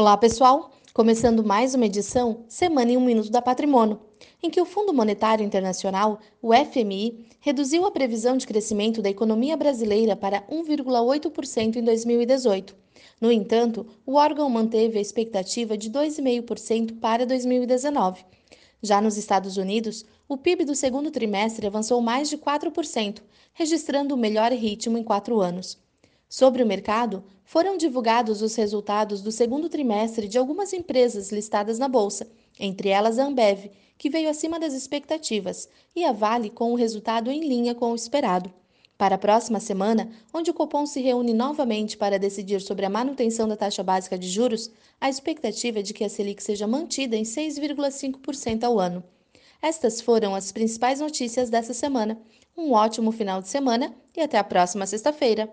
Olá, pessoal! Começando mais uma edição Semana em um Minuto da Patrimônio, em que o Fundo Monetário Internacional, o FMI, reduziu a previsão de crescimento da economia brasileira para 1,8% em 2018. No entanto, o órgão manteve a expectativa de 2,5% para 2019. Já nos Estados Unidos, o PIB do segundo trimestre avançou mais de 4%, registrando o melhor ritmo em quatro anos. Sobre o mercado, foram divulgados os resultados do segundo trimestre de algumas empresas listadas na bolsa, entre elas a Ambev, que veio acima das expectativas, e a Vale com o resultado em linha com o esperado. Para a próxima semana, onde o Copom se reúne novamente para decidir sobre a manutenção da taxa básica de juros, a expectativa é de que a Selic seja mantida em 6,5% ao ano. Estas foram as principais notícias dessa semana. Um ótimo final de semana e até a próxima sexta-feira.